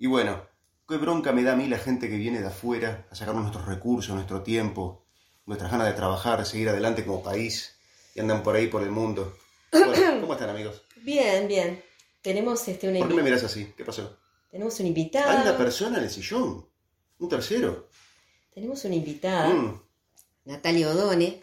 Y bueno, qué bronca me da a mí la gente que viene de afuera a sacarnos nuestros recursos, nuestro tiempo, nuestras ganas de trabajar, de seguir adelante como país y andan por ahí por el mundo. Bueno, ¿cómo están amigos? Bien, bien. Tenemos este, una ¿Por qué me miras así? ¿Qué pasó? tenemos una Hay invitada. una persona en el sillón. Un tercero. Tenemos una invitada, Mm, Natalia Odone,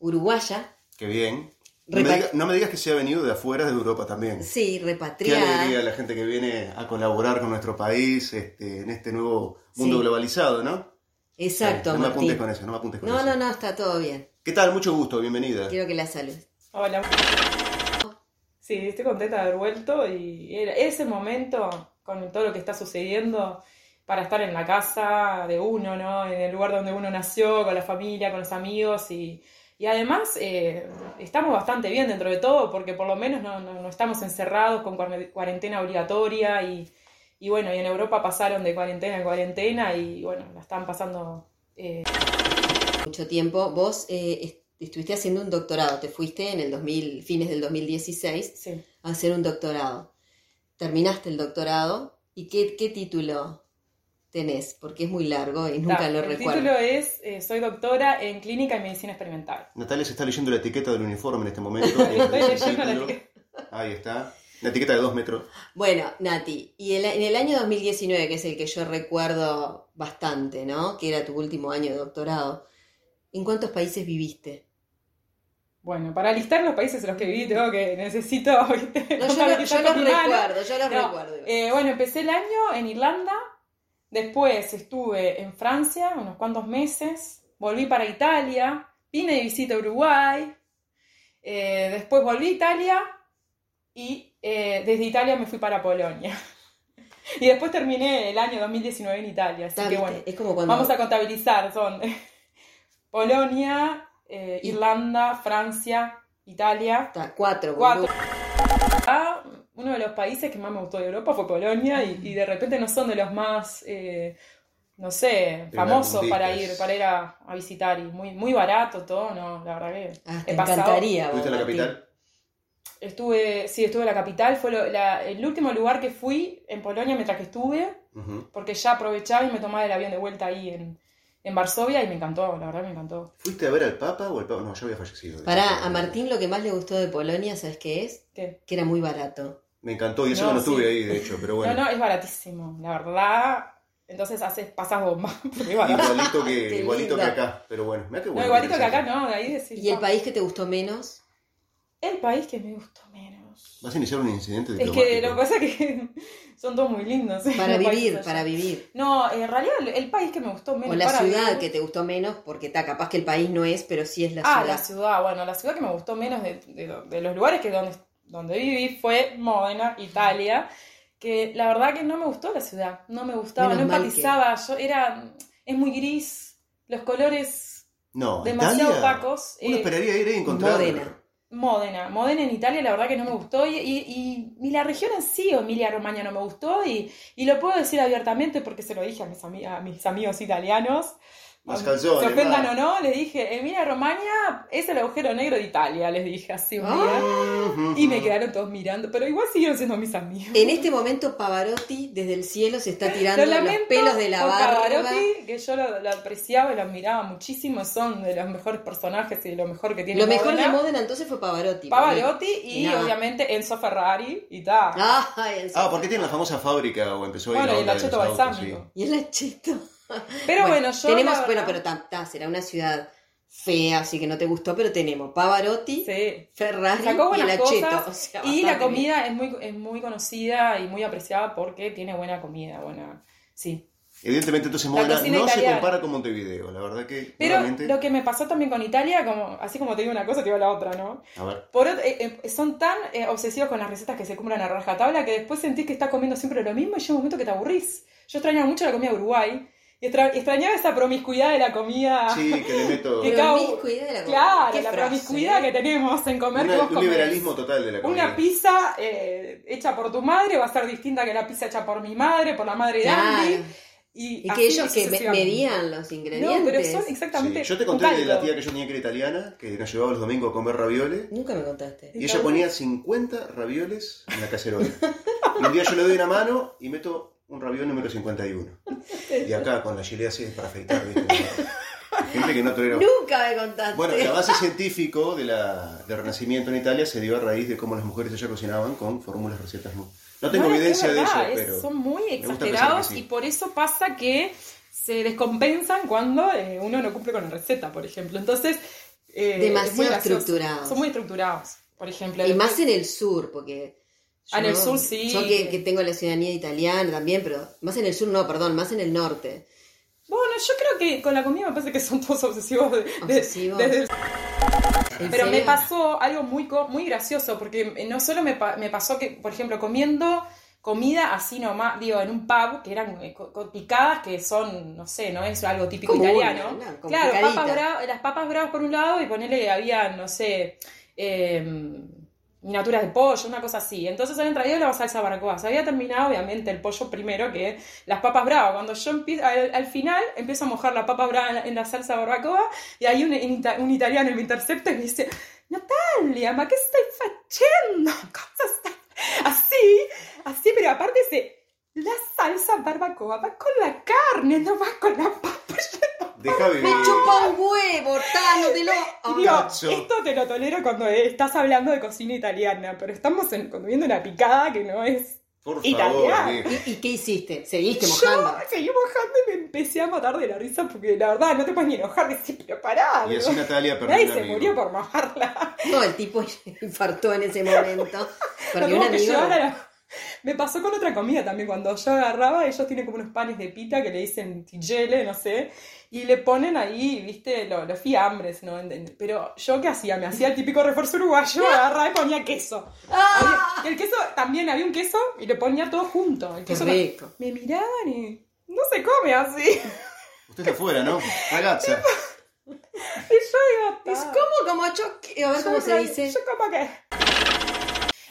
uruguaya. qué bien. No me, Repa- diga- no me digas que se ha venido de afuera de Europa también. Sí, Qué repatriada. alegría la gente que viene a colaborar con nuestro país este, en este nuevo mundo Sí. globalizado, ¿no? Exacto, no me apuntes con eso, no me apuntes con No, eso. no, no, está todo bien. ¿Qué tal? Mucho gusto, bienvenida. Quiero que la saludes. Hola. Sí, estoy contenta de haber vuelto y era ese momento con todo lo que está sucediendo para estar en la casa de uno, ¿no? En el lugar donde uno nació, con la familia, con los amigos y, y además eh, estamos bastante bien dentro de todo porque por lo menos no, no- no estamos encerrados con cuar- cuarentena obligatoria y, y bueno, y en Europa pasaron de cuarentena en cuarentena y bueno, la están pasando eh, Mucho tiempo. Vos eh, est- estuviste haciendo un doctorado. Te fuiste en el 2000, fines del 2016 sí. a hacer un doctorado. Terminaste el doctorado. ¿Y qué, qué título tenés? Porque es muy largo y nunca Ta, lo el recuerdo. título es eh, Soy doctora en clínica y medicina experimental. Natalia se está leyendo la etiqueta del uniforme en este momento. Estoy el leyendo la etiqueta. Ahí está. Una etiqueta de dos metros. Bueno, Nati, y el- en el año 2019, que es el que yo recuerdo bastante, ¿no? Que era tu último año de doctorado, ¿en cuántos países viviste? Bueno, para listar los países en los que viví, tengo que necesito. ¿viste? No, yo, lo- los recuerdo, yo los No, recuerdo. eh, bueno, empecé el año en Irlanda, después estuve en Francia unos cuantos meses, volví para Italia, vine de visita a Uruguay, eh, después volví a Italia y eh, desde Italia me fui para Polonia. Y después terminé el año 2019 en Italia, así Está, que bueno. es como cuando... Vamos a contabilizar, son Polonia, eh, Y- Irlanda, Francia, Italia. Está, cuatro. Cuatro. boludo. Uno de los países que más me gustó de Europa fue Polonia y, y de repente no son de los más, eh, no sé, famosos para ir, para ir a, a visitar y muy, muy barato todo, no, la verdad que Ah, he te pasado- encantaría. ¿Estuviste en la capital? Estuve, sí, estuve en la capital, fue lo- la- el último lugar que fui en Polonia mientras que estuve, porque ya aprovechaba y me tomaba el avión de vuelta ahí en, en Varsovia y me encantó, la verdad me encantó. ¿Fuiste a ver al Papa o al Papa? No, ya había fallecido. Pará, a Martín lo que más le gustó de Polonia, ¿sabes qué es? ¿Qué? Que era muy barato. Me encantó y eso No, que no sí. estuve ahí, de hecho, pero bueno. No, no, es baratísimo, la verdad. Entonces haces, pasas bomba. porque es barato. Igualito, que, igualito que acá, pero bueno. Mirá qué No, bueno igualito que acá, no, de ahí decís. ¿Y el ah, país que te gustó menos? El país que me gustó menos. Vas a iniciar un incidente Es diplomático. que lo que pasa es que son todos muy lindos. ¿eh? Para los vivir, para vivir. No, en realidad el, país que me gustó menos. O la para ciudad vivir- que te gustó menos, porque está capaz que el país no es, pero sí es la Ah, ciudad. la ciudad, bueno, la ciudad que me gustó menos de, de- de los lugares que donde, donde viví fue Módena, Italia, que la verdad que no me gustó la ciudad, no me gustaba, Menos no mal que- empatizaba, yo era, es muy gris, los colores No, demasiado Italia, opacos. Uno eh, esperaría ir y encontrar. Módena. Módena, Módena en Italia la verdad que no me gustó y, y, y- y la región en sí, Emilia Romagna, no me gustó y, y lo puedo decir abiertamente porque se lo dije a mis, ami- a mis amigos italianos. Más Se calzones, ofendan más. o no, les dije, Emilia Romagna es el agujero negro de Italia, les dije así un día. Ujú. Y me quedaron todos mirando, pero igual siguieron siendo mis amigos. En este momento Pavarotti desde el cielo se está tirando Lo los pelos de la barba. Pavarotti, que yo lo, lo apreciaba y lo admiraba muchísimo, son de los mejores personajes y de lo mejor que tiene Lo mejor de Módena. Módena entonces fue Pavarotti. Pavarotti y Nah. obviamente Enzo Ferrari y tal. El- Ah, porque tiene la famosa fábrica o empezó ahí Bueno, la y el de acheto balsámico. Y el acheto. Pero bueno, yo. Tenemos, bueno, pero ta, ta, será una ciudad fea, así que no te gustó, pero tenemos Pavarotti, Sí. Ferrari Sacó y el buenas acheto. cosas o sea, y la comida es muy, es muy conocida y muy apreciada porque tiene buena comida, buena. Sí. Evidentemente, entonces Módena no se compara con Montevideo, la verdad que. Pero lo que me pasó también con Italia, como, así como te digo una cosa, te digo la otra, ¿no? A ver. Por eh, eh, son tan eh, obsesivos con las recetas que se cumplan a rajatabla que después sentís que estás comiendo siempre lo mismo y llega un momento que te aburrís. Yo extrañaba mucho la comida de Uruguay y extra- extrañaba esa promiscuidad de la comida. Sí, que le meto Que una- cada- Promiscuidad de la comida. Claro, Qué la frase, promiscuidad ¿eh? que tenemos en comer que vos un comés. liberalismo total de la comida. Una pizza eh, hecha por tu madre va a ser distinta que la pizza hecha por mi madre, por la madre de Claro. Andy. Y, que ellos que medían los No, ingredientes. pero son Sí, exactamente. Yo te conté de la tía que yo tenía que era italiana, que nos llevaba los domingos a comer ravioles. Nunca me contaste. Y ella ponía 50 ravioles en la cacerola. Y un día yo le doy una mano y meto un raviol número 51. Y acá con la chile así para afeitar, ¿viste? Gente que no tolera... Nunca me contaste. Bueno, el avance científico de la, del Renacimiento en Italia se dio a raíz de cómo las mujeres allá cocinaban con fórmulas, recetas. No, no tengo es evidencia de eso, es- pero... Son muy exagerados sí. y por eso pasa que se descompensan cuando eh, uno no cumple con la receta, por ejemplo. Entonces, eh, es Demasiado muy estructurados. Son muy estructurados, por ejemplo. Y más en el sur, porque. Ah, en el sur sí. Yo que, que tengo la ciudadanía italiana también, pero más en el sur no, perdón, más en el norte. Bueno, yo creo que con la comida me parece que son todos obsesivos. de- Obsesivos. desde el- ¿En Pero me pasó algo muy, co- muy gracioso, porque eh, no solo me, me pasó que, por ejemplo, comiendo comida así nomás, digo, en un pub, que eran eh, picadas, que son, no sé, no es algo típico Común, italiano. Claro, papas bra- las papas bravas por un lado y ponerle, había, no sé, eh, miniaturas de pollo, una cosa así. Entonces habían traído la salsa barbacoa. Se había terminado, obviamente, el pollo primero que las papas bravas. Cuando yo empiezo, al, al final empiezo a mojar la papa brava en la, salsa barbacoa y hay un, un ita- un italiano me intercepta y me dice, Natalia, ma che stai facendo? Cosa stai... Así, así, pero aparte dice, la salsa barbacoa va con la carne, no va con la papa. Deja vivir. Me chupa un huevo, Tano, te lo. Digo, Cazzo. esto te lo tolero cuando estás hablando de cocina italiana, pero estamos en, comiendo una picada que no es... Por favor. ¿Y, y qué hiciste? ¿Seguiste mojando? Yo seguí mojando y me empecé a matar de la risa porque la verdad no te puedes ni enojar, decís, pero pará. Y así. Natalia perdió Nadie se amigo. murió por mojarla. No, el tipo infartó en ese momento. Perdió un que Me pasó con otra comida también, cuando yo agarraba, ellos tienen como unos panes de pita que le dicen tigele, no sé, y le ponen ahí, viste, lo- los fiambres, ¿no? Pero yo qué hacía, me hacía el típico refuerzo uruguayo, agarraba y ponía queso. ¡Ah! Había- el queso, también había un queso y le ponía todo junto. El Qué queso rico. Me miraban y no se come así. Usted está afuera, ¿no? Ragazza. Y yo digo, Es "Ta". como, como choque. A ver cómo se dice. Yo como que...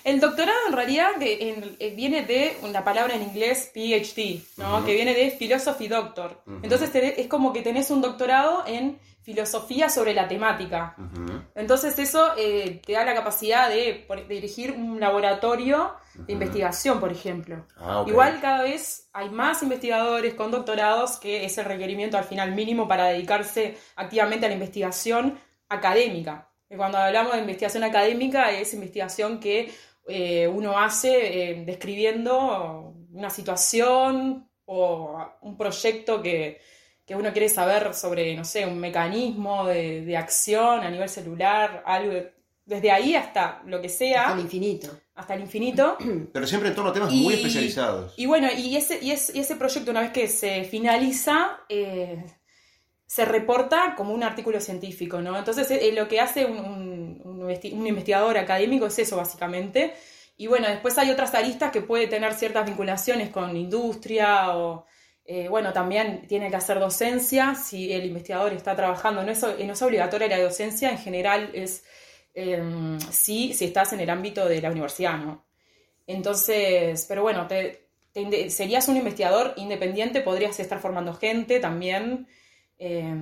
El doctorado en realidad en- eh, viene de una palabra en inglés PhD, ¿no? Que viene de Philosophy Doctor. Entonces es como que tenés un doctorado en filosofía sobre la temática. Entonces eso eh, te da la capacidad de, de dirigir un laboratorio de investigación, por ejemplo. Ah. Igual cada vez hay más investigadores con doctorados que es el requerimiento al final mínimo para dedicarse activamente a la investigación académica. Cuando hablamos de investigación académica es investigación que eh, uno hace eh, describiendo una situación o un proyecto que, que uno quiere saber sobre, no sé, un mecanismo de, de acción a nivel celular, algo de- desde ahí hasta lo que sea, Hasta el infinito. hasta el infinito. Pero siempre en torno a temas Y- muy especializados. Y bueno, y ese, y es- y ese proyecto, una vez que se finaliza, eh, se reporta como un artículo científico, ¿no? Entonces, eh, lo que hace un, un- un investi- un investigador académico es eso, básicamente. Y bueno, después hay otras aristas que puede tener ciertas vinculaciones con industria o, eh, bueno, también tiene que hacer docencia si el investigador está trabajando. No es, no es obligatoria la docencia, en general es eh, sí, si estás en el ámbito de la universidad, ¿no? Entonces, pero bueno, te, serías un investigador independiente, podrías estar formando gente también. Eh,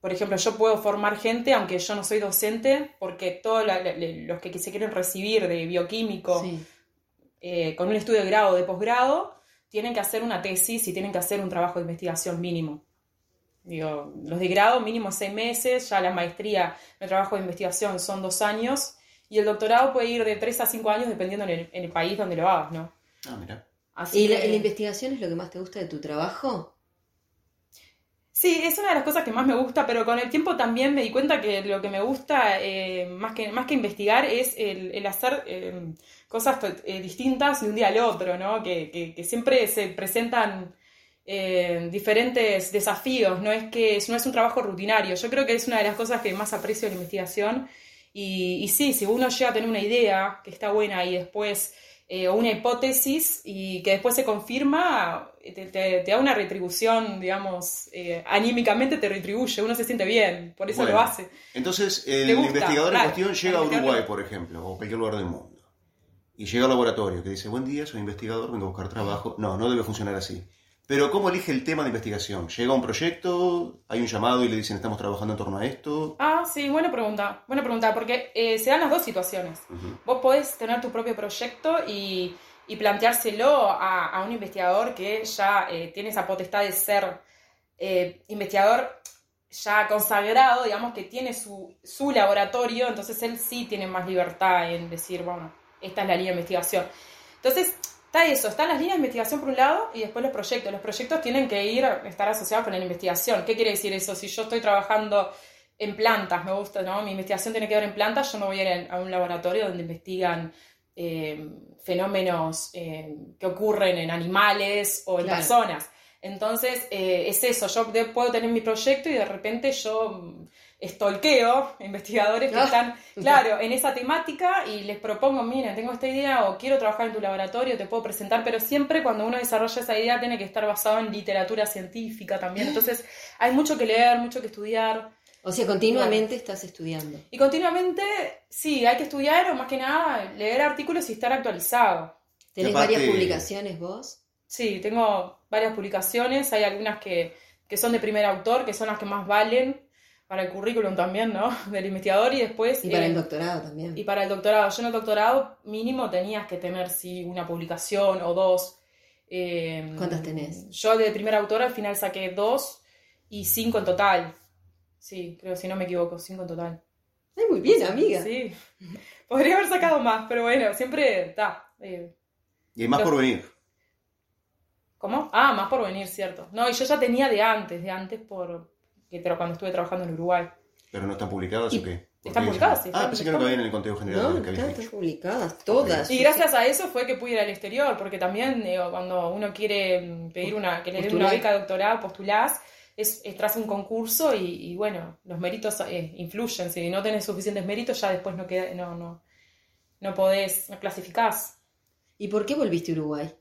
por ejemplo, yo puedo formar gente, aunque yo no soy docente, porque todos los que se quieren recibir de bioquímico Sí. eh, con un estudio de grado o de posgrado, tienen que hacer una tesis y tienen que hacer un trabajo de investigación mínimo. Digo, los de grado mínimo seis meses, ya la maestría, el trabajo de investigación son dos años, y el doctorado puede ir de tres a cinco años dependiendo en el, en el país donde lo hagas, ¿no? Ah, mira. Así ¿Y la investigación es lo que más te gusta de tu trabajo? Sí, es una de las cosas que más me gusta, pero con el tiempo también me di cuenta que lo que me gusta, eh, más, que, más que investigar, es el, hacer eh, cosas eh, distintas de un día al otro, ¿no? Que, que- que siempre se presentan eh, diferentes desafíos, no es que no es un trabajo rutinario. Yo creo que es una de las cosas que más aprecio de la investigación. Y, y sí, si uno llega a tener una idea que está buena y después eh, o una hipótesis y que después se confirma, te, te- te da una retribución, digamos, eh, anímicamente te retribuye, uno se siente bien, por eso Bueno. lo hace. Entonces, el gusta, investigador claro. en cuestión llega a Uruguay, por ejemplo, o cualquier lugar del mundo. Y llega al laboratorio que dice, buen día, soy investigador, vengo a buscar trabajo. No, no debe funcionar así. Pero ¿cómo elige el tema de investigación? ¿Llega a un proyecto, hay un llamado y le dicen, estamos trabajando en torno a esto? Ah, sí, buena pregunta, buena pregunta, porque eh, se dan las dos situaciones. Ujú. Vos podés tener tu propio proyecto y, y planteárselo a, un investigador que ya eh, tiene esa potestad de ser eh, investigador ya consagrado, digamos, que tiene su, su laboratorio, entonces él sí tiene más libertad en decir, bueno, esta es la línea de investigación. Entonces, está eso, están las líneas de investigación por un lado y después los proyectos. Los proyectos tienen que ir, estar asociados con la investigación. ¿Qué quiere decir eso? Si yo estoy trabajando en plantas, me gusta, ¿no? Mi investigación tiene que ver en plantas, yo no voy a ir a un laboratorio donde investigan eh, fenómenos eh, que ocurren en animales o en personas. Entonces, eh, es eso, yo puedo tener mi proyecto y de repente yo estolqueo investigadores que ah. están, claro, en esa temática y les propongo, miren, tengo esta idea o quiero trabajar en tu laboratorio, te puedo presentar, pero siempre cuando uno desarrolla esa idea tiene que estar basado en literatura científica también. Entonces, hay mucho que leer, mucho que estudiar. O sea, continuamente estás estudiando. Y continuamente, sí, hay que estudiar o más que nada leer artículos y estar actualizado. ¿Tenés varias publicaciones vos? Sí, tengo varias publicaciones, hay algunas que, que son de primer autor, que son las que más valen para el currículum también, ¿no? Del investigador y después... Y para el eh, doctorado también. Y para el doctorado. Yo en el doctorado mínimo tenías que tener, sí, una publicación o dos. Eh, ¿Cuántas tenés? Yo de primer autor al final saqué dos y cinco en total. Sí, creo, si no me equivoco, cinco en total. Ay, muy bien, amiga. Sí. Podría haber sacado más, pero bueno, siempre está. Eh, y hay más por venir. ¿Cómo? Ah, más por venir, cierto. No, y yo ya tenía de antes, de antes por, pero cuando estuve trabajando en Uruguay. ¿Pero no están publicadas o qué? Están publicadas, sí. Ah, pensé que no cabían en el contenido general. No, están, publicadas, todas. Y gracias a eso fue que pude ir al exterior, porque también cuando uno quiere mm, pedir una, que le den una beca de doctorado, postulás, es, es tras un concurso y, bueno, los méritos eh, influyen. Si no tenés suficientes méritos, ya después no, queda, no, no, no podés, no clasificás. ¿Y por qué volviste a Uruguay?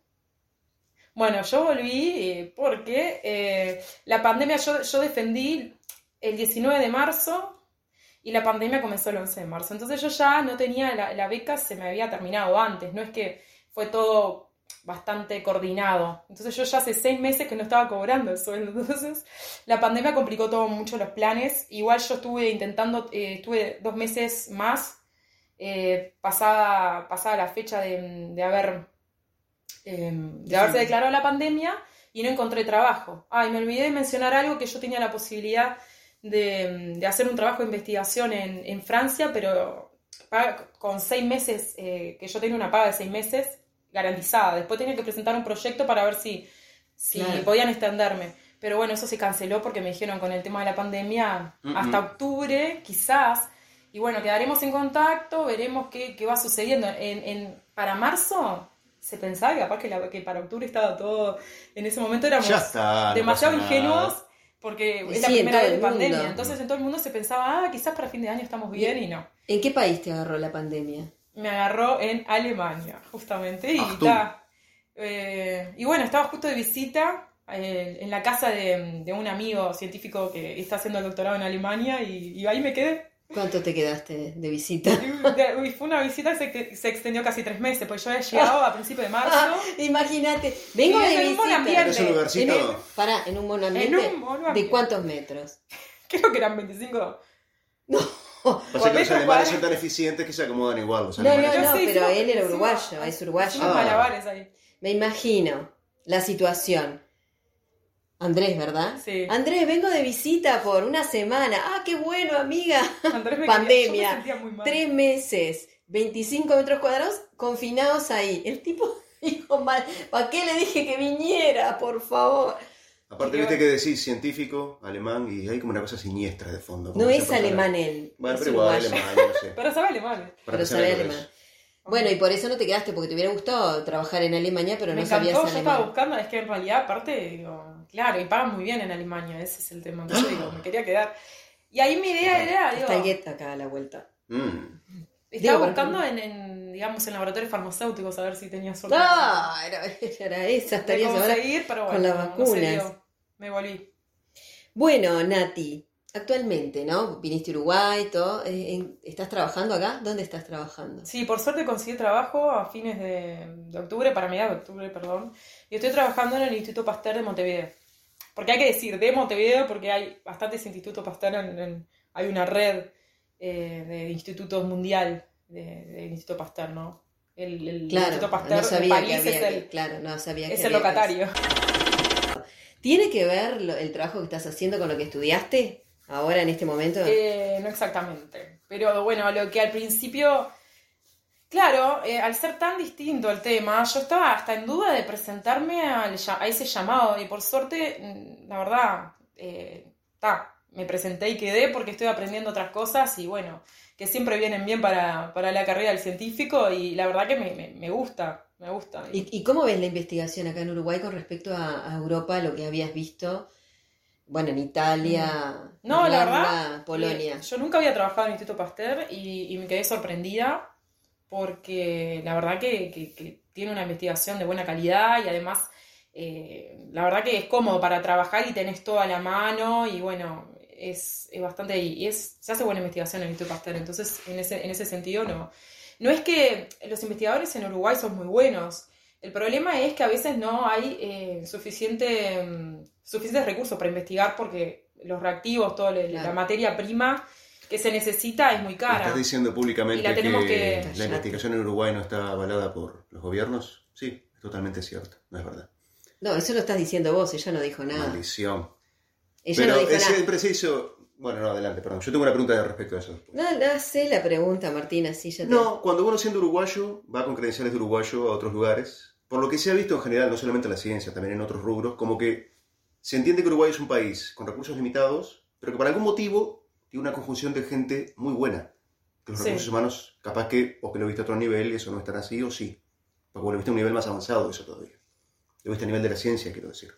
Bueno, yo volví eh, porque eh, la pandemia, yo, defendí el 19 de marzo y la pandemia comenzó el 11 de marzo. Entonces yo ya no tenía, la, beca se me había terminado antes, no es que fue todo bastante coordinado. Entonces yo ya hace seis meses que no estaba cobrando el sueldo. Entonces la pandemia complicó todo mucho los planes. Igual yo estuve intentando, eh, estuve dos meses más, pasada, pasada la fecha de haber Em, de haberse declarado la pandemia y no encontré trabajo. Ah, y me olvidé de mencionar algo que yo tenía la posibilidad de, hacer un trabajo de investigación en, Francia, pero con seis meses, eh, que yo tenía una paga de seis meses garantizada. Después tenía que presentar un proyecto para ver si, si podían extenderme. Pero bueno, eso se canceló porque me dijeron con el tema de la pandemia hasta octubre, quizás. Y bueno, quedaremos en contacto, veremos qué, qué va sucediendo. En, en, para marzo se pensaba que capaz que, que, para octubre estaba todo, en ese momento éramos demasiado ingenuos porque es la primera vez de pandemia. Entonces en todo el mundo se pensaba, ah, quizás para fin de año estamos bien y, no. ¿En qué país te agarró la pandemia? Me agarró en Alemania, justamente. Y, eh, y bueno, estaba justo de visita eh, en la casa de, de, un amigo científico que está haciendo el doctorado en Alemania y, y ahí me quedé. ¿Cuánto te quedaste de visita? fue una visita que se, extendió casi tres meses, pues yo había llegado a principios de marzo. Ah, imagínate, vengo de visita. Un ¿En un lugarcito? Para, en un monoambiente. ¿De cuántos metros? Creo que eran 25. No. O sea que los alemanes son tan eficientes que se acomodan igual. no, no, no, pero él era uruguayo, es uruguayo. malabares ahí. Me imagino la situación Andrés, ¿verdad? Sí. Andrés, vengo de visita por una semana. Ah, qué bueno, amiga. Andrés me Pandemia. Tres meses, 25 metros cuadrados, confinados ahí. El tipo dijo mal. ¿Para qué le dije que viniera, por favor? Aparte, viste que decís científico, alemán, y hay como una cosa siniestra de fondo. No es alemán él. Bueno, pero igual, alemán, no sé. Pero sabe alemán. Pero sabe alemán. Bueno, y por eso no te quedaste, porque te hubiera gustado trabajar en Alemania, pero no sabías alemán. Yo estaba buscando, es que en realidad, aparte, digo, claro, y pagan muy bien en Alemania, ese es el tema. Yo digo, me quería quedar. Y ahí mi idea era, digo... Está get acá a la vuelta. Mm. Estaba buscando en, en, digamos, en laboratorios farmacéuticos a ver si tenía suerte. Ah, era, era esa, estaría conseguir, pero bueno, con las vacunas. me volví. Bueno, Nati, Actualmente, ¿no? Viniste a Uruguay, todo. Eh, ¿Estás trabajando acá? ¿Dónde estás trabajando? Sí, por suerte conseguí trabajo a fines de, octubre, para mediados de octubre, perdón. Y estoy trabajando en el Instituto Pasteur de Montevideo. Porque hay que decir de Montevideo, porque hay bastantes institutos Pasteur, en, hay una red eh, de institutos mundial de, Instituto Pasteur, ¿no? el, claro, no sabía que había, es el, claro, no sabía es el locatario. ¿Tiene que ver el trabajo que estás haciendo con lo que estudiaste ahora en este momento? Eh, no exactamente. Pero bueno, lo que al principio, claro, eh, al ser tan distinto el tema, yo estaba hasta en duda de presentarme a ese llamado y por suerte, mm, la verdad, está. Eh, me presenté y quedé porque estoy aprendiendo otras cosas y bueno, que siempre vienen bien para, la carrera del científico y la verdad que me, gusta, me gusta. ¿Y, cómo ves la investigación acá en Uruguay con respecto a, Europa, lo que habías visto? Bueno, en Italia, no, la verdad, Polonia. yo nunca había trabajado en el Instituto Pasteur y, me quedé sorprendida porque la verdad que, tiene una investigación de buena calidad y además eh, la verdad que es cómodo para trabajar y tenés todo a la mano y bueno, es, bastante, y es, se hace buena investigación en el Instituto Pasteur, entonces en ese, en ese sentido no. No es que los investigadores en Uruguay son muy buenos, el problema es que a veces no hay eh, suficiente, mm, suficientes recursos para investigar porque los reactivos, toda la, materia prima que se necesita es muy cara. ¿Estás diciendo públicamente que, la investigación en Uruguay no está avalada por los gobiernos? Sí, es totalmente cierto, no es verdad. No, eso lo estás diciendo vos, ella no dijo nada. Maldición. Pero es preciso. Bueno, no, adelante, perdón. Yo tengo una pregunta respecto a eso. No, no sé la pregunta, Martina, sí, ya No, cuando uno siendo uruguayo va con credenciales de uruguayo a otros lugares, por lo que se ha visto en general, no solamente en la ciencia, también en otros rubros, como que se entiende que Uruguay es un país con recursos limitados, pero que por algún motivo tiene una conjunción de gente muy buena. Que los recursos humanos, capaz que, o que lo viste a otro nivel, eso no estará así, o sí. Porque lo viste a un nivel más avanzado de eso todavía. Lo viste a nivel de la ciencia, quiero decir.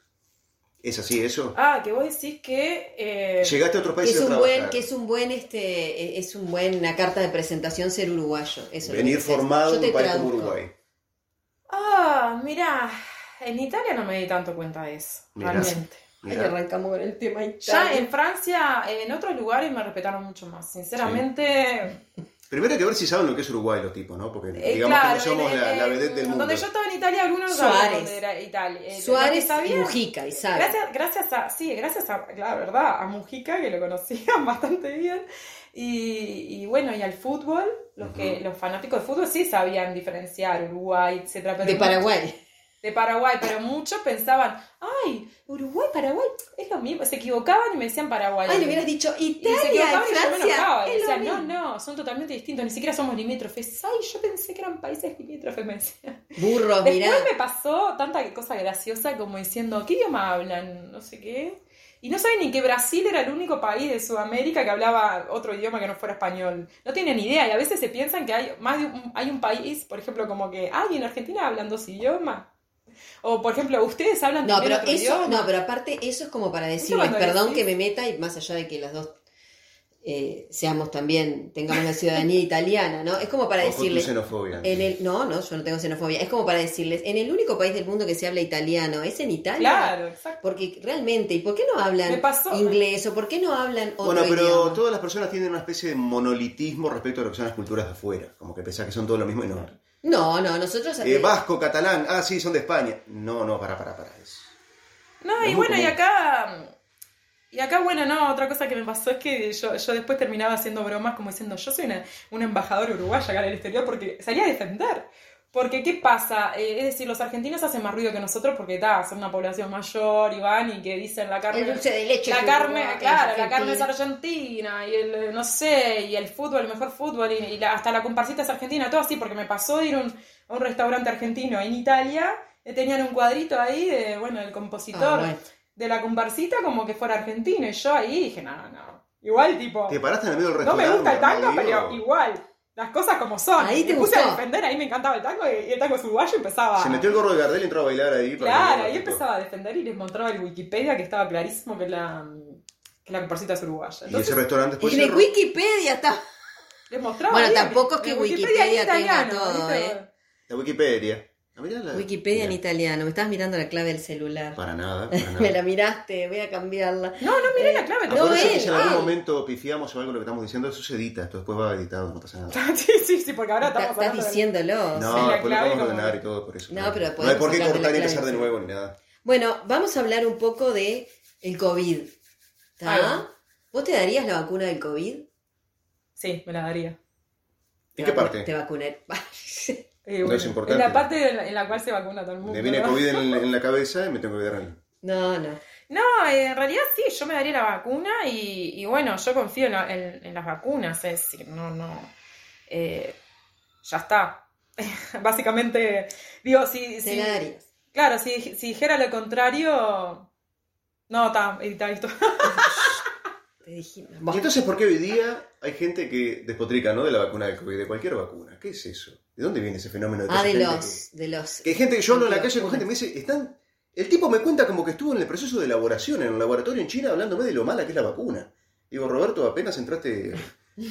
¿Es así eso? Ah, que vos decís que... Eh, Llegaste a otro país que es un buen, Que es un buen, este, es un buena carta de presentación ser uruguayo. Venir formado en un país como Uruguay. Ah, mira, en Italia no me di tanto cuenta de eso, realmente. Ahí arrancamos con el tema Italia. Ya en Francia, en otros lugares me respetaron mucho más. Sinceramente... Primero hay que ver si saben lo que es Uruguay los tipos, ¿no? Porque eh, digamos que no somos la, la, vedette del mundo. Donde yo estaba en Italia, algunos no sabían dónde era Italia. Suárez y Mujica, y sabe. Gracias, gracias a, sí, gracias a, la verdad, a Mujica, que lo conocían bastante bien. Y, y bueno, y al fútbol, los, que, los fanáticos de fútbol sí sabían diferenciar Uruguay, etcétera. de Paraguay de Paraguay, pero muchos pensaban, ay, Uruguay, Paraguay, es lo mismo, se equivocaban y me decían Paraguay. Ay, le hubieras dicho Italia, y se equivocaban y, yo me enojaba, y decían, no, no, son totalmente distintos, ni siquiera somos limítrofes. Ay, yo pensé que eran países limítrofes, me decían. Burro, Después me pasó tanta cosa graciosa como diciendo, ¿qué idioma hablan? No sé qué. Y no saben ni que Brasil era el único país de Sudamérica que hablaba otro idioma que no fuera español. No tienen idea y a veces se piensan que hay más de un, hay un país, por ejemplo, como que, ay, en Argentina hablan dos idiomas. O, por ejemplo, ustedes hablan no, pero eso, No, pero aparte eso es como para decirles, perdón que me meta, y más allá de que las dos eh, seamos también, tengamos la ciudadanía italiana, ¿no? Es como para decirles... xenofobia. En el, no, no, yo no tengo xenofobia. Es como para decirles, en el único país del mundo que se habla italiano, ¿es en Italia? Claro, exacto. Porque realmente, ¿y por qué no hablan inglés o por qué no hablan otro Bueno, pero todas las personas tienen una especie de monolitismo respecto a lo que son las culturas de afuera. Como que pensás que son todos lo mismo y no. No, no, nosotros... Eh, vasco, catalán, ah, sí, son de España. No, no, para, para, para. eso. No, y bueno, y acá... Y acá, bueno, no, otra cosa que me pasó es que yo, yo después terminaba haciendo bromas como diciendo, yo soy una, una embajadora uruguaya acá en el exterior porque salía a defender. Porque, ¿qué pasa? Eh, es decir, los argentinos hacen más ruido que nosotros porque, ta, son una población mayor y van y que dicen la carne... El dulce de leche. La carne, claro, la carne es argentina y el, no sé, y el fútbol, el mejor fútbol y, hasta la comparsita es argentina, todo así, porque me pasó de ir un, a un restaurante argentino en Italia, eh, tenían un cuadrito ahí de, bueno, el compositor ah, de la comparsita como que fuera argentino y yo ahí dije, no, no, igual tipo... Te paraste en el medio del restaurante. No me gusta el tango, pero igual las cosas como son. Ahí te me puse a defender, ahí me encantaba el tango y el tango es uruguayo empezaba. Se metió el gorro de Gardel y entró a bailar ahí. Claro, ahí empezaba a defender y les mostraba el Wikipedia que estaba clarísimo que la, que la comparsita es uruguaya. y ese restaurante después. Y en Wikipedia está. Les mostraba. Bueno, tampoco es que Wikipedia, Wikipedia tenga todo, ¿eh? La Wikipedia. Wikipedia en italiano, me estabas mirando la clave del celular. Para nada, para nada. me la miraste, voy a cambiarla. No, no miré la clave. No, es, si en algún momento pifiamos o algo lo que estamos diciendo, eso se edita, esto después va editado, no pasa nada. sí, sí, sí, porque ahora estamos Estás diciéndolo. No, después lo vamos a ordenar y todo por eso. No, pero no hay por qué cortar y empezar de nuevo ni nada. Bueno, vamos a hablar un poco de el COVID. ¿Vos te darías la vacuna del COVID? Sí, me la daría. ¿En qué parte? Te no es importante. En la parte en la, cual se vacuna todo el mundo. Me viene COVID en, la cabeza y me tengo que dar No, no. No, en realidad sí, yo me daría la vacuna y, bueno, yo confío en, las vacunas, es decir, no, no. Eh, ya está. Básicamente, digo, si. si Claro, si, si dijera lo contrario. No, está, edita esto. Y entonces, ¿por qué hoy día hay gente que despotrica, ¿no? De la vacuna del COVID, de cualquier vacuna? ¿Qué es eso? ¿De dónde viene ese fenómeno? De ah, de los, que, de los... Que hay gente que yo hablo en la calle con gente y me dice, están... El tipo me cuenta como que estuvo en el proceso de elaboración en un laboratorio en China hablándome de lo mala que es la vacuna. Digo, Roberto, apenas entraste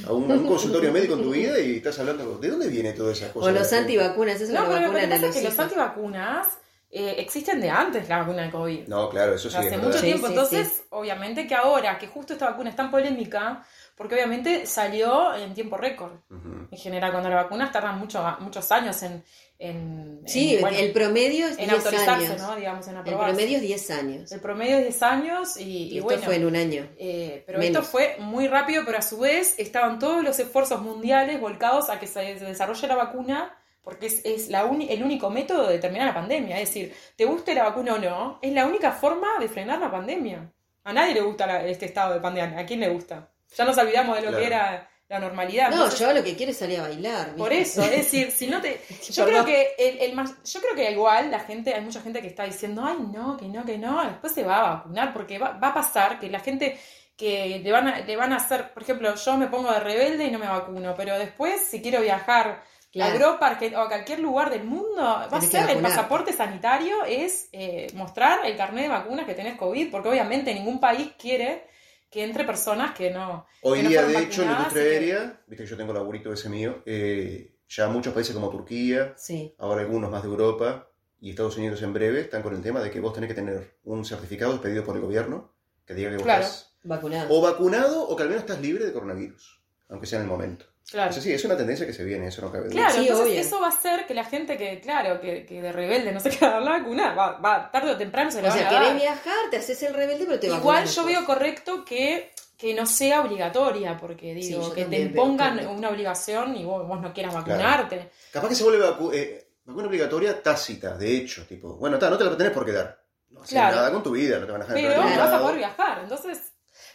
a un, consultorio médico en tu vida y estás hablando... ¿De dónde viene toda esa cosa? O los antivacunas, eso es no, una vacuna es que los antivacunas eh, existen de antes la vacuna de COVID. No, claro, eso sí. Hace mucho tiempo. Entonces, obviamente que ahora, que justo esta vacuna es tan polémica, porque obviamente salió en tiempo récord. En general, cuando las vacunas tardan mucho, muchos años en. en sí, el promedio es 10 autorizarse, ¿no? Digamos, en El promedio es 10 años. El promedio es 10 años y, esto fue en un año. Eh, pero esto fue muy rápido, pero a su vez estaban todos los esfuerzos mundiales volcados a que se desarrolle la vacuna porque es, es la el único método de terminar la pandemia. Es decir, te guste la vacuna o no, es la única forma de frenar la pandemia. A nadie le gusta este estado de pandemia. ¿A quién le gusta? Ya nos olvidamos de lo que era la normalidad. No, yo lo que quiero es salir a bailar. Por eso, es decir, si no te. Yo creo que el, más, yo creo que igual la gente, hay mucha gente que está diciendo, ay no, que no, que no, después se va a vacunar, porque va, va a pasar que la gente que le van, a, le van a hacer, por ejemplo, yo me pongo de rebelde y no me vacuno, pero después si quiero viajar Claro. Europa o a cualquier lugar del mundo, va a ser el pasaporte sanitario, es eh, mostrar el carnet de vacunas que tenés COVID, porque obviamente ningún país quiere que entre personas que no. Hoy día, de hecho, en la industria aérea, viste que yo tengo laburito ese mío, eh, ya muchos países como Turquía, ahora algunos más de Europa y Estados Unidos en breve están con el tema de que vos tenés que tener un certificado expedido por el gobierno que diga que vos estás vacunado. O vacunado o que al menos estás libre de coronavirus, aunque sea en el momento. Claro. sí, es una tendencia que se viene, eso no cabe duda. Claro, entonces eso va a hacer que la gente que, claro, que, que de rebelde no se queda dar la vacuna, va, va, tarde o temprano se le o sea, querés viajar, te haces el rebelde, pero te Igual yo veo correcto que, que no sea obligatoria, porque digo, que te impongan una obligación y vos, no quieras vacunarte. Capaz que se vuelve eh, vacuna obligatoria tácita, de hecho, tipo, bueno, no te la tenés por qué dar. No haces nada con tu vida, no te van a dejar Pero no vas a poder viajar, entonces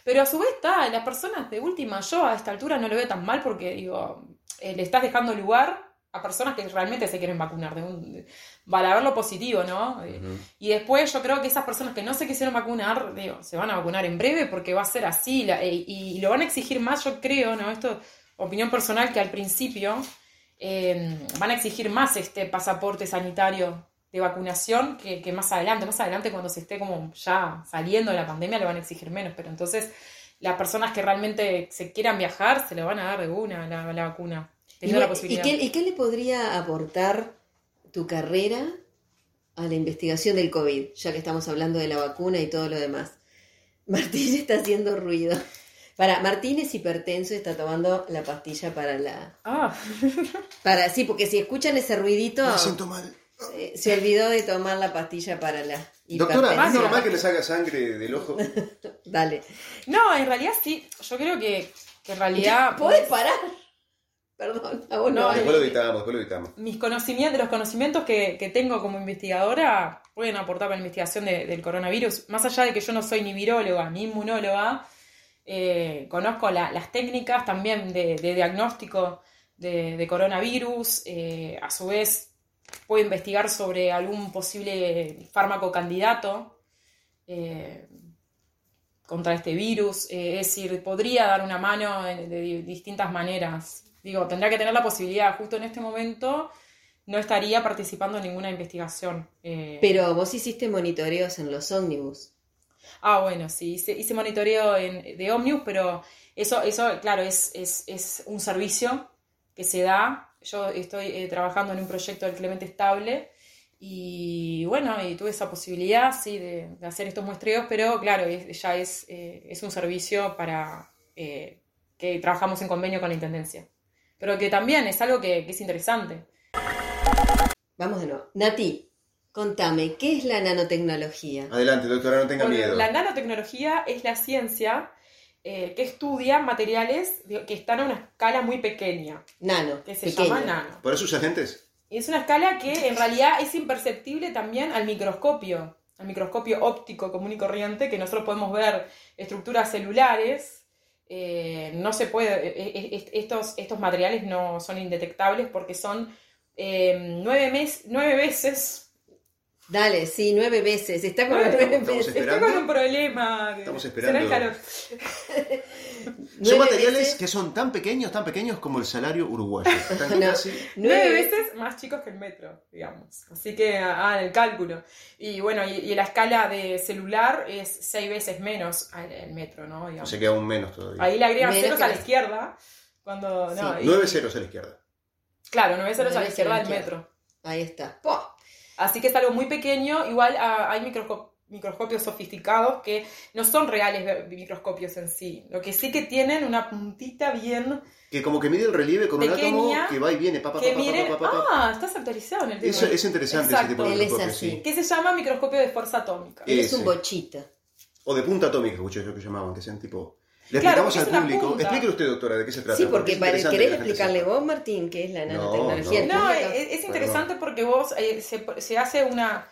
pero a su vez está, las personas de última, yo a esta altura no lo veo tan mal porque digo, eh, le estás dejando lugar a personas que realmente se quieren vacunar, de un, para ver lo positivo, ¿no? Eh, y después yo creo que esas personas que no se quisieron vacunar, digo, se van a vacunar en breve porque va a ser así eh, y, lo van a exigir más, yo creo, ¿no? Esto, opinión personal, que al principio van a exigir más este pasaporte sanitario de vacunación que, más adelante. Más adelante cuando se esté como ya saliendo de la pandemia le van a exigir menos, pero entonces las personas que realmente se quieran viajar se le van a dar de una la, la vacuna. ¿Y, la posibilidad. ¿y, qué, le podría aportar tu carrera a la investigación del COVID, ya que estamos hablando de la vacuna y todo lo demás? Martín está haciendo ruido. Para, Martín es hipertenso y está tomando la pastilla para la. Ah. Para, sí, porque si escuchan ese ruidito. Me siento mal. Eh, se olvidó de tomar la pastilla para la Doctora, ¿es normal que le salga sangre del ojo? Dale. No, en realidad sí. Yo creo que, en realidad. ¿Puedes parar? Perdón, no, no, después lo editamos, después lo editamos. Mis conocimientos, los conocimientos que, tengo como investigadora pueden aportar para la investigación del coronavirus. Más allá de que yo no soy ni viróloga ni inmunóloga, eh, conozco las técnicas también de, diagnóstico de, coronavirus. Eh, a su vez, puedo investigar sobre algún posible fármaco candidato eh, contra este virus. Eh, es decir, podría dar una mano de, distintas maneras. Digo, tendría que tener la posibilidad. Justo en este momento no estaría participando en ninguna investigación. Eh. Pero vos hiciste monitoreos en los ómnibus. Ah, bueno, sí, hice, monitoreo de ómnibus, pero eso, eso claro, es, es un servicio que se da yo estoy eh, trabajando en un proyecto del Clemente Estable y bueno, y tuve esa posibilidad, sí, de, hacer estos muestreos, pero claro, ya es, eh, es un servicio para eh, que trabajamos en convenio con la Intendencia. Pero que también es algo que, es interesante. Vamos de nuevo. Nati, contame, ¿qué es la nanotecnología? Adelante, doctora, no tenga miedo. La nanotecnología es la ciencia eh, que estudia materiales que están a una escala muy pequeña. Nano. Que se llama nano. ¿Por eso usa agentes? Es una escala que en realidad es imperceptible también al microscopio, al microscopio óptico común y corriente, que nosotros podemos ver estructuras celulares. Eh, no se puede, eh, eh, estos, estos materiales no son indetectables porque son nueve, mes, nueve veces Dale, sí, nueve veces. Está con nueve veces. Está con un problema. Estamos esperando. calor. son materiales que son tan pequeños, tan pequeños como el salario uruguayo. Nueve veces más chicos que el metro, digamos. Así que ah, el cálculo. Y bueno, y, la escala de celular es seis veces menos el metro, ¿no? Digamos. Se queda aún menos todavía. Ahí le agregan ceros a la izquierda. Cuando, Nueve ceros a la izquierda. Claro, nueve ceros a la izquierda del metro. Ahí está. Así que es algo muy pequeño. Igual ah, hay microscopios sofisticados que no son reales microscopios en sí. Lo que sí que tienen una puntita bien. Que como que mide el relieve con un átomo que va y viene. Pa, que ah, estás actualizado en el tema. Eso es interesante ese tipo de microscopio. Sí. Que se llama microscopio de fuerza atómica. Es un bochito. O de punta atómica, escuché yo que llamaban, que sean tipo. Le explicamos al público. Explíquele usted, doctora, de qué se trata. Sí, porque, ¿querés explicarle vos, Martín, qué es la nanotecnología? No, es, interesante porque vos eh, se, hace una.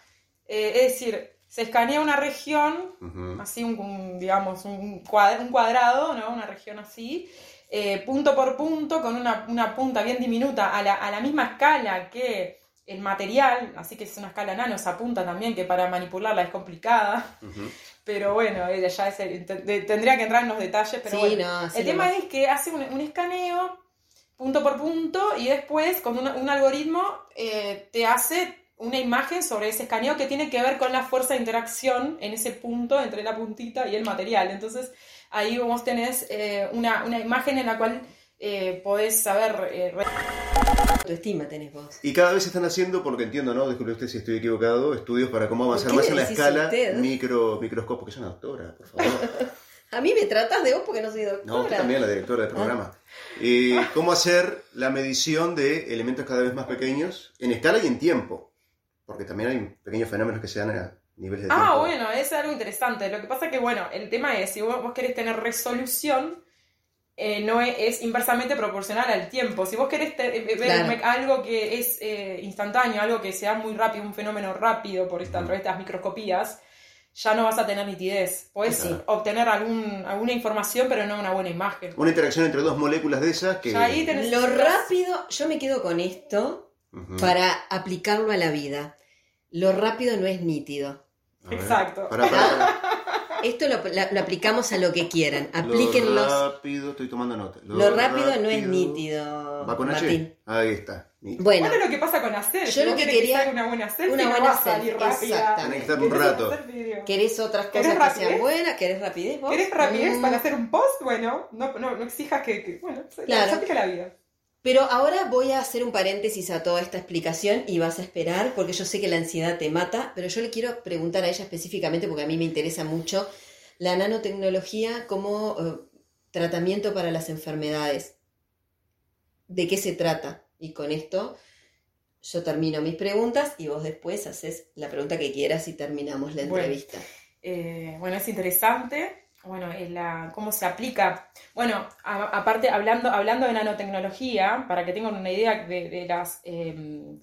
Eh, es decir, se escanea una región, así, un, digamos, un, cuadrado, ¿no? Una región así. Eh, punto por punto, con una, una punta bien diminuta, a la, a la misma escala que el material, así que es una escala nano, se apunta también que para manipularla es complicada. Pero bueno, ella ya tendría que entrar en los detalles, pero bueno. el tema es que hace un, escaneo punto por punto y después con un, algoritmo eh, te hace una imagen sobre ese escaneo que tiene que ver con la fuerza de interacción en ese punto entre la puntita y el material. Entonces ahí vos tenés eh, una, una, imagen en la cual eh, podés saber... Eh, estima tenés vos. Y cada vez se están haciendo, por lo que entiendo, ¿no? Disculpe usted si estoy equivocado, estudios para cómo avanzar más en la escala micro, microscopio, que es una doctora, por favor. A mí me tratas de vos porque no soy doctora. No, usted también la directora del ah. programa. Eh, ¿Cómo hacer la medición de elementos cada vez más pequeños en escala y en tiempo? Porque también hay pequeños fenómenos que se dan a niveles de ah, tiempo. Ah, bueno, es algo interesante. Lo que pasa es que, bueno, el tema es, si vos, vos querés tener resolución, eh, no es, inversamente proporcional al tiempo. Si vos querés eh, ver algo que es eh, instantáneo, algo que sea muy rápido, un fenómeno rápido por esta, través de estas microscopías, ya no vas a tener nitidez. Puedes obtener algún, alguna información, pero no una buena imagen. Una interacción entre dos moléculas de esas que... Lo rápido, yo me quedo con esto para aplicarlo a la vida. Lo rápido no es nítido. Exacto. Esto lo, aplicamos a lo que quieran. Aplíquenlo. Lo rápido, estoy tomando nota. Lo, rápido, no es nítido. ¿Va con H? Ahí está. Bueno, es lo que pasa con hacer. Yo lo que quería. una buena selfie, una buena selfie. Exacto. que estar un rato. ¿Querés otras cosas que sean buenas? ¿Querés rapidez vos? ¿Querés rapidez para mm. hacer un post? Bueno, no, no, no exijas que, bueno, claro. la, la vida. Pero ahora voy a hacer un paréntesis a toda esta explicación y vas a esperar, porque yo sé que la ansiedad te mata, pero yo le quiero preguntar a ella específicamente, porque a mí me interesa mucho, la nanotecnología como eh, tratamiento para las enfermedades. ¿De qué se trata? Y con esto yo termino mis preguntas y vos después haces la pregunta que quieras y terminamos la entrevista. Eh, bueno es interesante bueno, la, cómo se aplica. Bueno, aparte, hablando, hablando de nanotecnología, para que tengan una idea de, las... Em,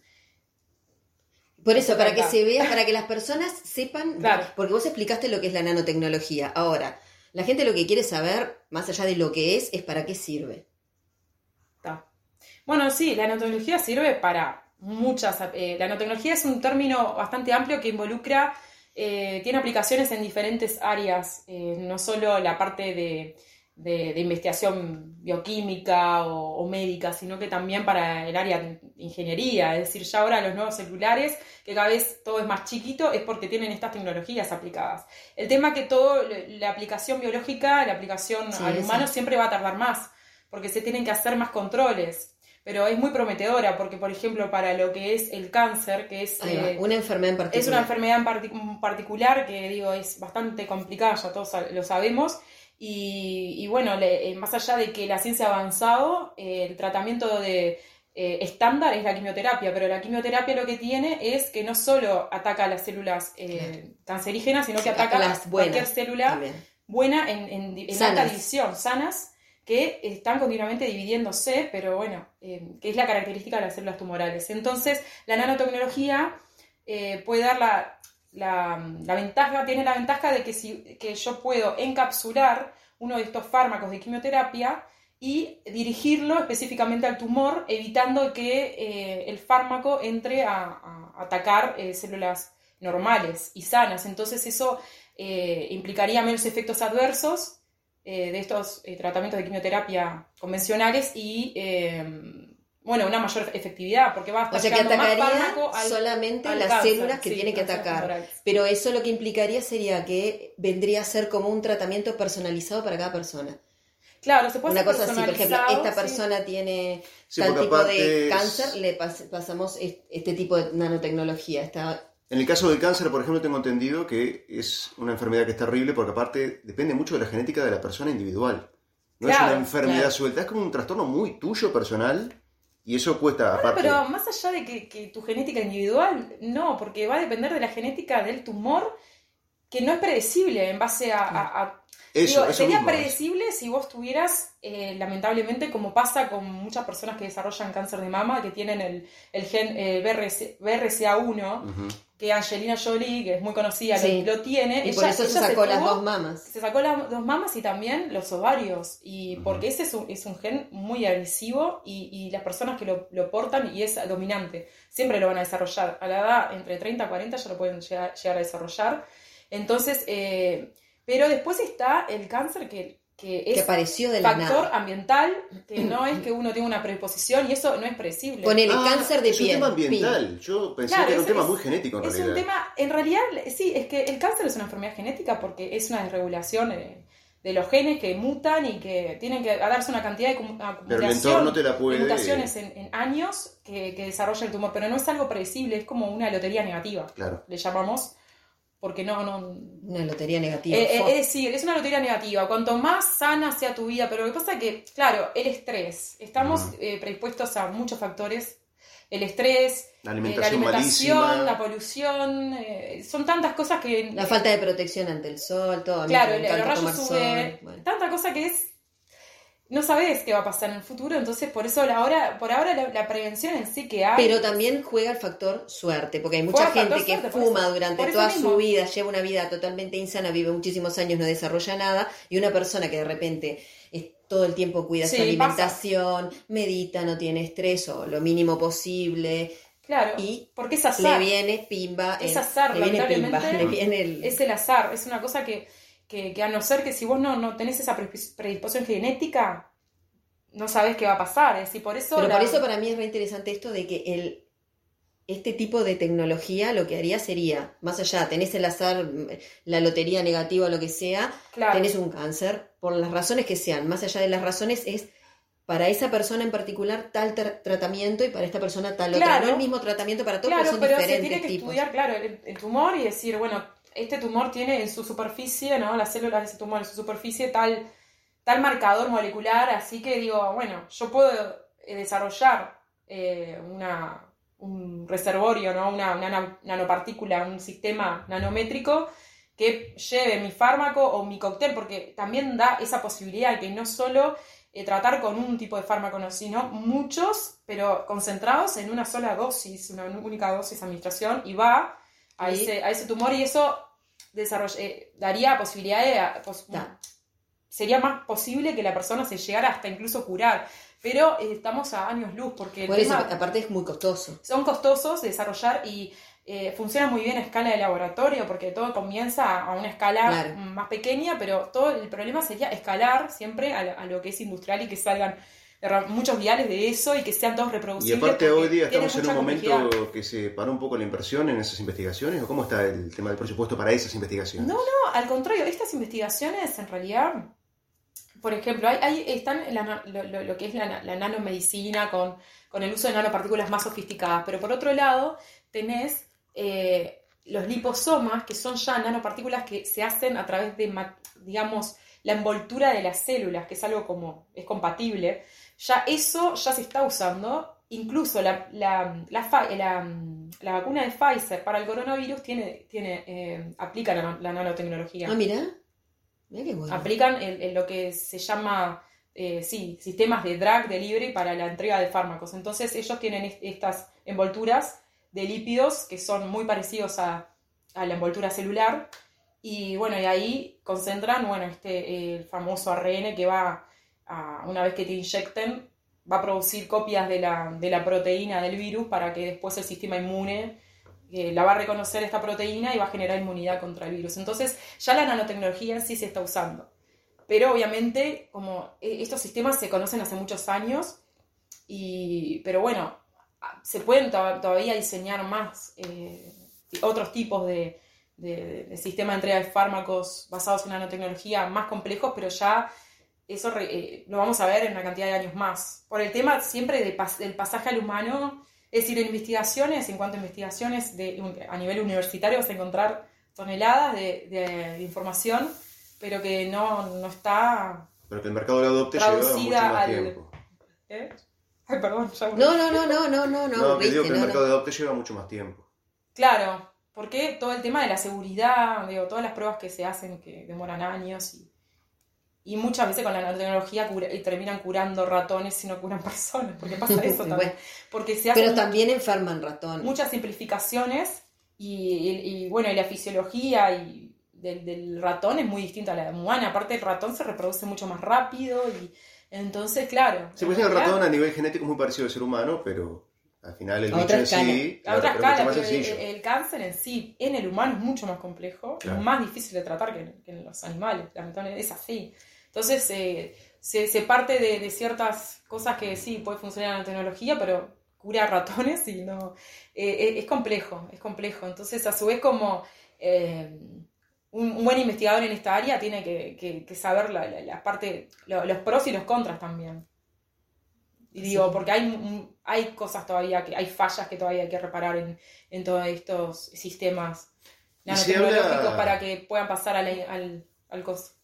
por eso, para que se vea, para que las personas sepan, porque vos explicaste lo que es la nanotecnología. Ahora, la gente lo que quiere saber, más allá de lo que es, es para qué sirve. Bueno, sí, la nanotecnología sirve para muchas... Eh, la nanotecnología es un término bastante amplio que involucra eh, tiene aplicaciones en diferentes áreas, eh, no solo la parte de, investigación bioquímica o, médica, sino que también para el área de ingeniería. Es decir, ya ahora los nuevos celulares, que cada vez todo es más chiquito, es porque tienen estas tecnologías aplicadas. El tema es que todo, la aplicación biológica, la aplicación al humano siempre va a tardar más, porque se tienen que hacer más controles pero es muy prometedora porque, por ejemplo, para lo que es el cáncer, que es eh, una enfermedad en particular. Es una enfermedad en particular que, digo, es bastante complicada, ya todos lo sabemos. Y, bueno, eh, más allá de que la ciencia ha avanzado, eh, el tratamiento de estándar es la quimioterapia, pero la quimioterapia lo que tiene es que no solo ataca a las células cancerígenas, sino que ataca a cualquier célula buena en, en, alta división, sanas que están continuamente dividiéndose, pero bueno, eh, que es la característica de las células tumorales. Entonces, la nanotecnología eh, puede dar la, la, ventaja, tiene la ventaja de que, si, que yo puedo encapsular uno de estos fármacos de quimioterapia y dirigirlo específicamente al tumor, evitando que eh, el fármaco entre a, atacar células normales y sanas. Entonces eso implicaría menos efectos adversos eh, de estos eh, tratamientos de quimioterapia convencionales y, eh, bueno, una mayor efectividad, porque va a estar O sea, que atacaría solamente las células que tiene que atacar. Pero eso lo que implicaría sería que vendría a ser como un tratamiento personalizado para cada persona. Claro, se puede Una cosa así, por ejemplo, esta persona tiene tal tipo de cáncer, le pasamos este tipo de nanotecnología. Esta en el caso del cáncer, por ejemplo, tengo entendido que es una enfermedad que es terrible porque aparte depende mucho de la genética de la persona individual. No es una enfermedad suelta, es como un trastorno muy tuyo personal y eso cuesta aparte. Pero más allá de que, tu genética individual, no, porque va a depender de la genética del tumor que no es predecible en base a... eso, sería predecible si vos tuvieras, eh, lamentablemente, como pasa con muchas personas que desarrollan cáncer de mama, que tienen el, el gen eh, BRCA1, que Angelina Jolie, que es muy conocida, lo, tiene. Y por eso se sacó las dos mamas. Se sacó las dos mamas y también los ovarios. Y porque ese es un, es un, gen muy agresivo y, las personas que lo, portan y es dominante, siempre lo van a desarrollar. A la edad entre 30 y 40 ya lo pueden llegar, a desarrollar. Entonces, eh, pero después está el cáncer que que es apareció de factor ambiental, que no es que uno tenga una predisposición y eso no es predecible. Con el ah, cáncer de piel. Es un tema ambiental. Yo pensé que era un tema muy genético en es realidad. un tema, en realidad, sí, es que el cáncer es una enfermedad genética porque es una desregulación de, los genes que mutan y que tienen que darse una cantidad de acumulación te la puede... mutaciones en, años que, que desarrolla el tumor, pero no es algo predecible, es como una lotería negativa, claro. le llamamos porque no, no... Una lotería negativa. Eh, eh, es decir, es una lotería negativa. Cuanto más sana sea tu vida, pero lo que pasa es que, claro, el estrés. Estamos eh, predispuestos a muchos factores. El estrés, la alimentación, la, polución, son tantas cosas que... La falta de protección ante el sol, todo. Claro, el, el rayo sube, tanta cosa que es no sabes qué va a pasar en el futuro, entonces por eso ahora, por ahora la, prevención en sí que hay. Pero también juega el factor suerte, porque hay mucha gente que fuma durante toda su vida, lleva una vida totalmente insana, vive muchísimos años, no desarrolla nada, y una persona que de repente todo el tiempo cuida su alimentación, medita, no tiene estrés o lo mínimo posible. Claro, y porque es azar. Le viene pimba. Es azar, le viene pimba, le viene el... Es el azar, es una cosa que que, a no ser que si vos no, no tenés esa predisposición genética, no sabes qué va a pasar. Es por eso Pero por eso para mí es muy interesante esto de que el, este tipo de tecnología lo que haría sería, más allá, tenés el azar, la lotería negativa o lo que sea, tenés un cáncer, por las razones que sean, más allá de las razones es para esa persona en particular tal tratamiento y para esta persona tal otra. No el mismo tratamiento para todos, claro, son pero diferentes se tiene que estudiar, claro, el, tumor y decir, bueno, este tumor tiene en su superficie, ¿no? Las células de ese tumor en su superficie tal, tal marcador molecular, así que digo, bueno, yo puedo eh, desarrollar eh, una, un reservorio, ¿no? Una, nanopartícula, un sistema nanométrico que lleve mi fármaco o mi cóctel, porque también da esa posibilidad que no solo eh, tratar con un tipo de fármaco, sino muchos, pero concentrados en una sola dosis, una única dosis de administración, y va a, ese, a ese tumor y eso eh, daría posibilidad de... sería más posible que la persona se llegara hasta incluso curar. Pero eh, estamos a años luz porque... aparte es muy costoso. Son costosos de desarrollar y eh, funciona muy bien a escala de laboratorio porque todo comienza a una escala más pequeña, pero todo el problema sería escalar siempre a, lo que es industrial y que salgan muchos viales de eso y que sean todos reproducibles. Y aparte hoy día estamos en un momento que se paró un poco la inversión en esas investigaciones, ¿o cómo está el tema del presupuesto para esas investigaciones? No, no, al contrario, estas investigaciones en realidad, por ejemplo, hay, están lo, que es la, nanomedicina con, con, el uso de nanopartículas más sofisticadas, pero por otro lado tenés... Eh, los liposomas, que son ya nanopartículas que se hacen a través de, digamos, la envoltura de las células, que es algo como, es compatible, ya eso ya se está usando. Incluso la, la, la, vacuna de Pfizer para el coronavirus tiene, tiene, eh, aplica la, nanotecnología. Ah, mira. Aplican en, lo que se llama eh, sí, sistemas de drug delivery para la entrega de fármacos. Entonces ellos tienen estas envolturas de lípidos que son muy parecidos a, la envoltura celular y bueno, y ahí concentran, bueno, este, el famoso ARN que va, una vez que te inyecten, va a producir copias de la, de la proteína del virus para que después el sistema inmune eh, la va a reconocer esta proteína y va a generar inmunidad contra el virus. Entonces ya la nanotecnología en sí se está usando. Pero obviamente, como eh, estos sistemas se conocen hace muchos años, y, pero bueno, se pueden todavía diseñar más eh, otros tipos de, de, sistemas de entrega de fármacos basados en nanotecnología más complejos, pero ya eso eh, lo vamos a ver en una cantidad de años más. Por el tema siempre del pasaje al humano, es decir, en investigaciones, en cuanto a investigaciones de, a nivel universitario vas a encontrar toneladas de, de información pero que no, no está. Pero que el mercado lo adopte lleva mucho más tiempo. ¿Eh? Ay, perdón, ya No, no, no, no, no, no, no. No, que digo que el mercado de adopte lleva mucho más tiempo. Claro, porque todo el tema de la seguridad, digo, todas las pruebas que se hacen que demoran años y, y muchas veces con la nanotecnología y terminan curando ratones y no curan personas, porque pasa eso también. porque se Pero también enferman ratones. Muchas simplificaciones y, y, bueno, y la fisiología y del, ratón es muy distinta a la humana. Aparte, el ratón se reproduce mucho más rápido y entonces, claro. Se puede el ratón a nivel genético es muy parecido al ser humano, pero al final el bicho en sí. A otra escala, el, cáncer en sí, en el humano es mucho más complejo, es más difícil de tratar que en, los animales. Lamentablemente es así. Entonces, eh, se, parte de, ciertas cosas que sí puede funcionar en la tecnología, pero cura ratones y no. Eh, es complejo, es complejo. Entonces, a su vez, como. Eh, un, buen investigador en esta área tiene que, saber la, parte, los pros y los contras también. Y digo, porque hay, hay cosas todavía, que hay fallas que todavía hay que reparar en, en todos estos sistemas nanotecnológicos para que puedan pasar al, al, al coso.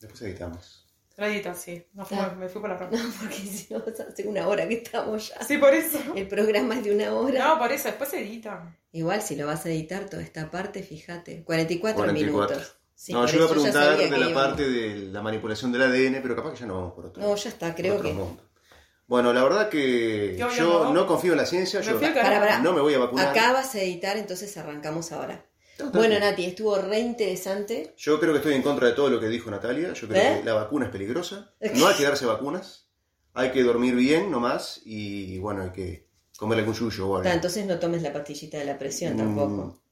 Después editamos. Radita, sí. No fue, me fui por la No, porque si no, hace una hora que estamos ya. Sí, por eso. El programa es de una hora. No, por eso, después se edita. Igual, si lo vas a editar toda esta parte, fíjate. 44, minutos. no, yo iba a preguntar de la parte de la manipulación del ADN, pero capaz que ya no vamos por otro. No, ya está, creo que. Bueno, la verdad que yo, no confío en la ciencia, yo no me voy a vacunar. Acabas de editar, entonces arrancamos ahora. Bueno, Nati, estuvo re interesante. Yo creo que estoy en contra de todo lo que dijo Natalia. Yo creo ¿Eh? que la vacuna es peligrosa. No hay que darse vacunas. Hay que dormir bien nomás y bueno, hay que comer algún yuyo o algo. entonces no tomes la pastillita de la presión mm, tampoco.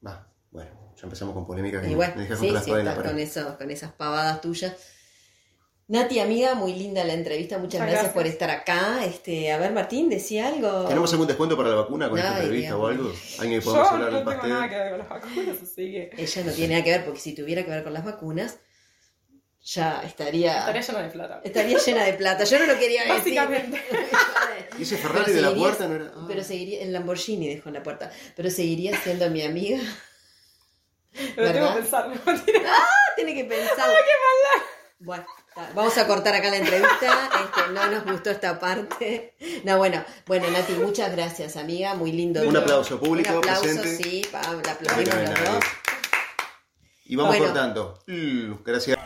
bueno, ya empezamos con polémica que me dejas sí, sí, con, con esas pavadas tuyas. Nati, amiga, muy linda la entrevista, muchas, gracias, por estar acá. Este, a ver, Martín, decía algo. ¿Tenemos algún descuento para la vacuna con esta entrevista o algo? No nada que ver con las vacunas, así que... Ella no tiene nada que ver, porque si tuviera que ver con las vacunas, ya estaría... Estaría llena de plata. Estaría llena de plata, yo no lo quería decir. Básicamente. ¿Y ese Ferrari de la puerta no era...? Ah. Pero seguiría, el Lamborghini dejó en la puerta, pero seguiría siendo mi amiga. Pero tengo que pensar, ¿no? ¡Ah! Tiene que pensar. ¡Ay, qué maldad! Bueno. Vamos a cortar acá la entrevista. Este, no nos gustó esta parte. No, bueno, bueno, Nati, muchas gracias, amiga. Muy lindo. Un aplauso público. Un aplauso, sí, la aplaudimos los dos. Y vamos cortando. Mm, gracias.